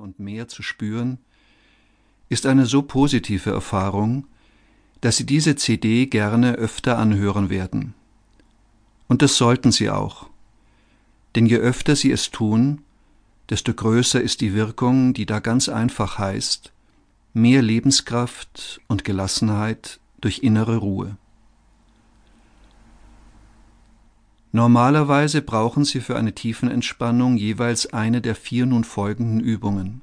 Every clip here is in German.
und mehr zu spüren, ist eine so positive Erfahrung, dass Sie diese CD gerne öfter anhören werden. Und das sollten Sie auch. Denn je öfter Sie es tun, desto größer ist die Wirkung, die da ganz einfach heißt, mehr Lebenskraft und Gelassenheit durch innere Ruhe. Normalerweise brauchen Sie für eine Tiefenentspannung jeweils eine der vier nun folgenden Übungen.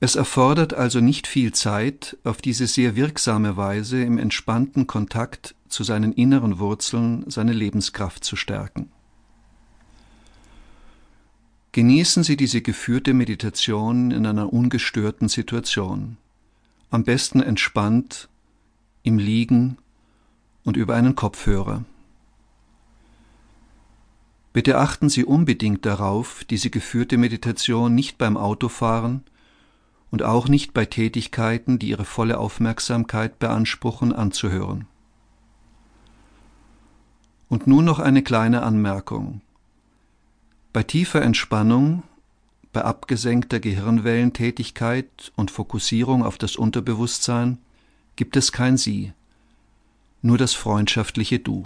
Es erfordert also nicht viel Zeit, auf diese sehr wirksame Weise im entspannten Kontakt zu seinen inneren Wurzeln seine Lebenskraft zu stärken. Genießen Sie diese geführte Meditation in einer ungestörten Situation, am besten entspannt, im Liegen und über einen Kopfhörer. Bitte achten Sie unbedingt darauf, diese geführte Meditation nicht beim Autofahren und auch nicht bei Tätigkeiten, die Ihre volle Aufmerksamkeit beanspruchen, anzuhören. Und nun noch eine kleine Anmerkung. Bei tiefer Entspannung, bei abgesenkter Gehirnwellentätigkeit und Fokussierung auf das Unterbewusstsein gibt es kein Sie, nur das freundschaftliche Du.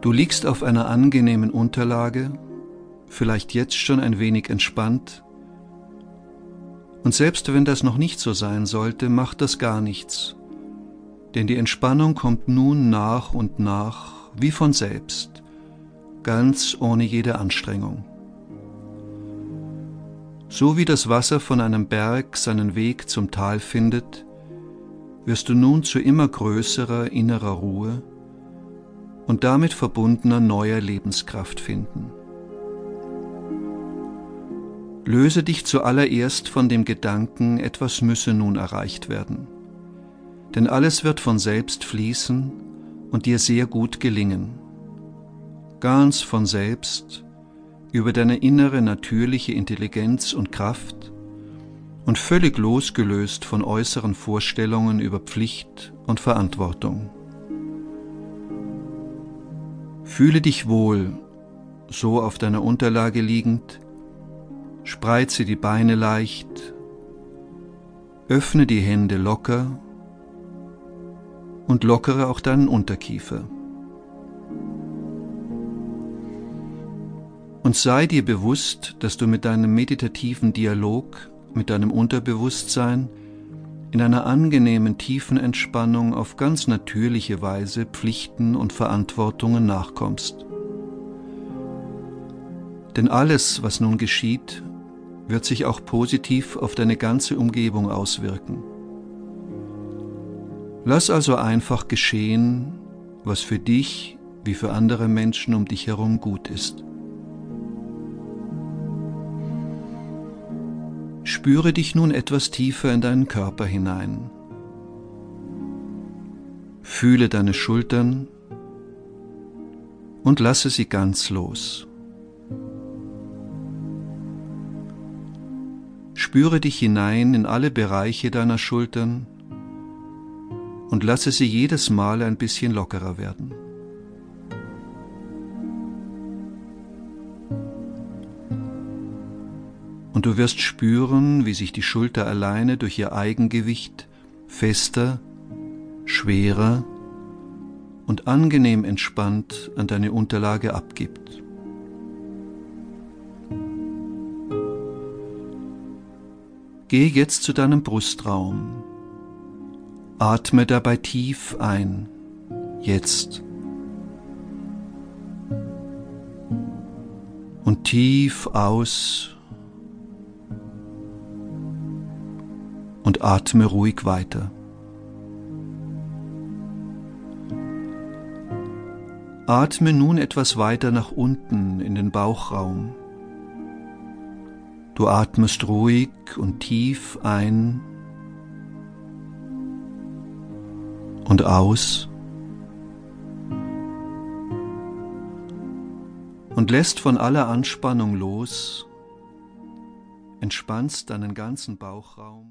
Du liegst auf einer angenehmen Unterlage, vielleicht jetzt schon ein wenig entspannt, und selbst wenn das noch nicht so sein sollte, macht das gar nichts, denn die Entspannung kommt nun nach und nach wie von selbst, ganz ohne jede Anstrengung. So wie das Wasser von einem Berg seinen Weg zum Tal findet, wirst du nun zu immer größerer innerer Ruhe und damit verbundener neuer Lebenskraft finden. Löse dich zuallererst von dem Gedanken, etwas müsse nun erreicht werden. Denn alles wird von selbst fließen und dir sehr gut gelingen. Ganz von selbst, über deine innere natürliche Intelligenz und Kraft und völlig losgelöst von äußeren Vorstellungen über Pflicht und Verantwortung. Fühle dich wohl, so auf deiner Unterlage liegend, spreize die Beine leicht, öffne die Hände locker. Und lockere auch deinen Unterkiefer. Und sei dir bewusst, dass du mit deinem meditativen Dialog, mit deinem Unterbewusstsein in einer angenehmen tiefen Entspannung auf ganz natürliche Weise Pflichten und Verantwortungen nachkommst. Denn alles, was nun geschieht, wird sich auch positiv auf deine ganze Umgebung auswirken. Lass also einfach geschehen, was für dich wie für andere Menschen um dich herum gut ist. Spüre dich nun etwas tiefer in deinen Körper hinein. Fühle deine Schultern und lasse sie ganz los. Spüre dich hinein in alle Bereiche deiner Schultern und lasse sie jedes Mal ein bisschen lockerer werden. Und du wirst spüren, wie sich die Schulter alleine durch ihr Eigengewicht fester, schwerer und angenehm entspannt an deine Unterlage abgibt. Geh jetzt zu deinem Brustraum. Atme dabei tief ein. Jetzt. Und tief aus atme ruhig weiter. Atme nun etwas weiter nach unten in den Bauchraum. Du atmest ruhig und tief ein und aus und lässt von aller Anspannung los, entspannst deinen ganzen Bauchraum.